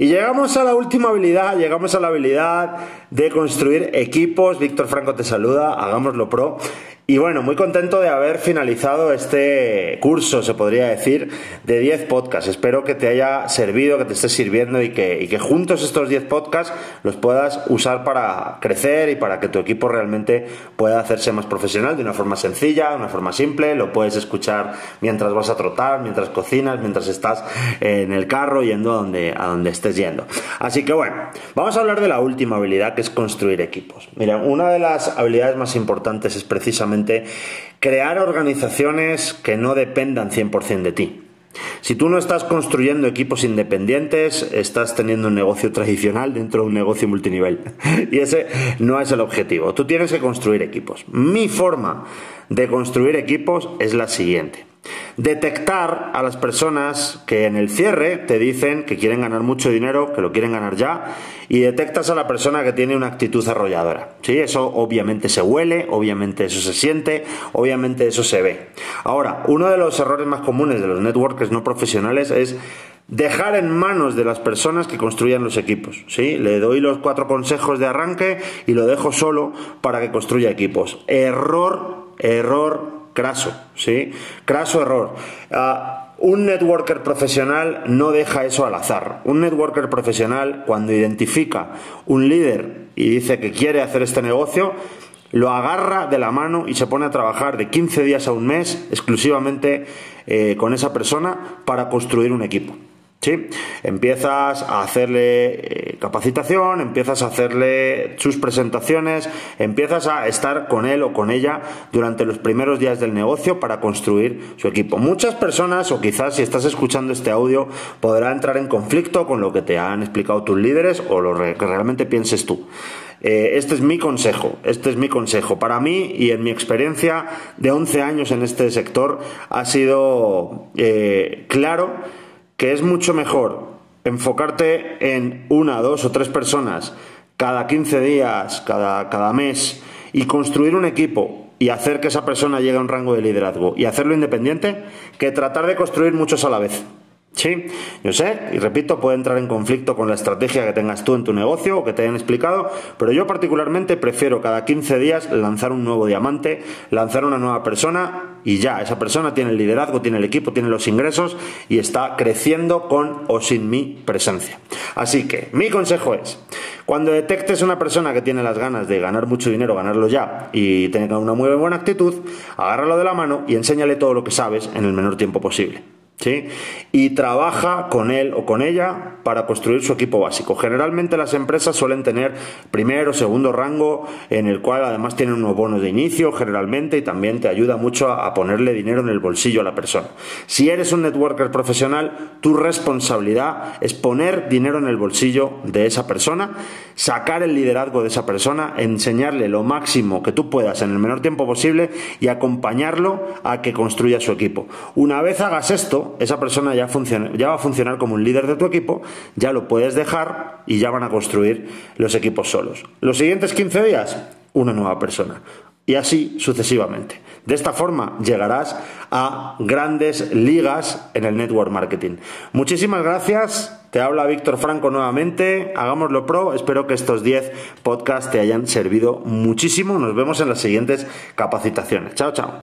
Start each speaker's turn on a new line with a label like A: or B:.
A: Y llegamos a la última habilidad, llegamos a la habilidad de construir equipos. Víctor Franco te saluda, hagámoslo pro. Y bueno, muy contento de haber finalizado este curso, se podría decir, de 10 podcasts. Espero que te haya servido, que te esté sirviendo y que, y que juntos estos 10 podcasts los puedas usar para crecer y para que tu equipo realmente pueda hacerse más profesional de una forma sencilla, de una forma simple. Lo puedes escuchar mientras vas a trotar, mientras cocinas, mientras estás en el carro yendo a donde, a donde estés yendo. Así que bueno, vamos a hablar de la última habilidad que es construir equipos. Mira, una de las habilidades más importantes es precisamente crear organizaciones que no dependan 100% de ti. Si tú no estás construyendo equipos independientes, estás teniendo un negocio tradicional dentro de un negocio multinivel. Y ese no es el objetivo. Tú tienes que construir equipos. Mi forma de construir equipos es la siguiente detectar a las personas que en el cierre te dicen que quieren ganar mucho dinero, que lo quieren ganar ya, y detectas a la persona que tiene una actitud arrolladora. ¿Sí? Eso obviamente se huele, obviamente eso se siente, obviamente eso se ve. Ahora, uno de los errores más comunes de los networkers no profesionales es dejar en manos de las personas que construyan los equipos. ¿sí? Le doy los cuatro consejos de arranque y lo dejo solo para que construya equipos. Error, error, craso, ¿sí? Craso error. Ah, un networker profesional no deja eso al azar. Un networker profesional, cuando identifica un líder y dice que quiere hacer este negocio, lo agarra de la mano y se pone a trabajar de 15 días a un mes exclusivamente eh, con esa persona para construir un equipo. Empiezas a hacerle eh, capacitación, empiezas a hacerle sus presentaciones, empiezas a estar con él o con ella durante los primeros días del negocio para construir su equipo. Muchas personas, o quizás si estás escuchando este audio, podrá entrar en conflicto con lo que te han explicado tus líderes o lo que realmente pienses tú. Eh, este es mi consejo, este es mi consejo. Para mí y en mi experiencia de 11 años en este sector ha sido eh, claro que es mucho mejor enfocarte en una, dos o tres personas cada 15 días, cada, cada mes y construir un equipo y hacer que esa persona llegue a un rango de liderazgo y hacerlo independiente que tratar de construir muchos a la vez. Sí, yo sé, y repito, puede entrar en conflicto con la estrategia que tengas tú en tu negocio o que te hayan explicado, pero yo particularmente prefiero cada 15 días lanzar un nuevo diamante, lanzar una nueva persona y ya, esa persona tiene el liderazgo, tiene el equipo, tiene los ingresos y está creciendo con o sin mi presencia. Así que mi consejo es, cuando detectes una persona que tiene las ganas de ganar mucho dinero, ganarlo ya y tenga una muy buena actitud, agárralo de la mano y enséñale todo lo que sabes en el menor tiempo posible. ¿Sí? Y trabaja con él o con ella para construir su equipo básico. Generalmente las empresas suelen tener primero o segundo rango en el cual además tienen unos bonos de inicio generalmente y también te ayuda mucho a, ponerle dinero en el bolsillo a la persona. Si eres un networker profesional, tu responsabilidad es poner dinero en el bolsillo de esa persona, sacar el liderazgo de esa persona, enseñarle lo máximo que tú puedas en el menor tiempo posible y acompañarlo a que construya su equipo. Una vez hagas esto, esa persona ya, ya va a funcionar como un líder de tu equipo, ya lo puedes dejar y ya van a construir los equipos solos. Los siguientes 15 días, una nueva persona. Y así sucesivamente. De esta forma llegarás a grandes ligas en el network marketing. Muchísimas gracias. Te habla Víctor Franco nuevamente. Hagámoslo pro. Espero que estos 10 podcasts te hayan servido muchísimo. Nos vemos en las siguientes capacitaciones. Chao, chao.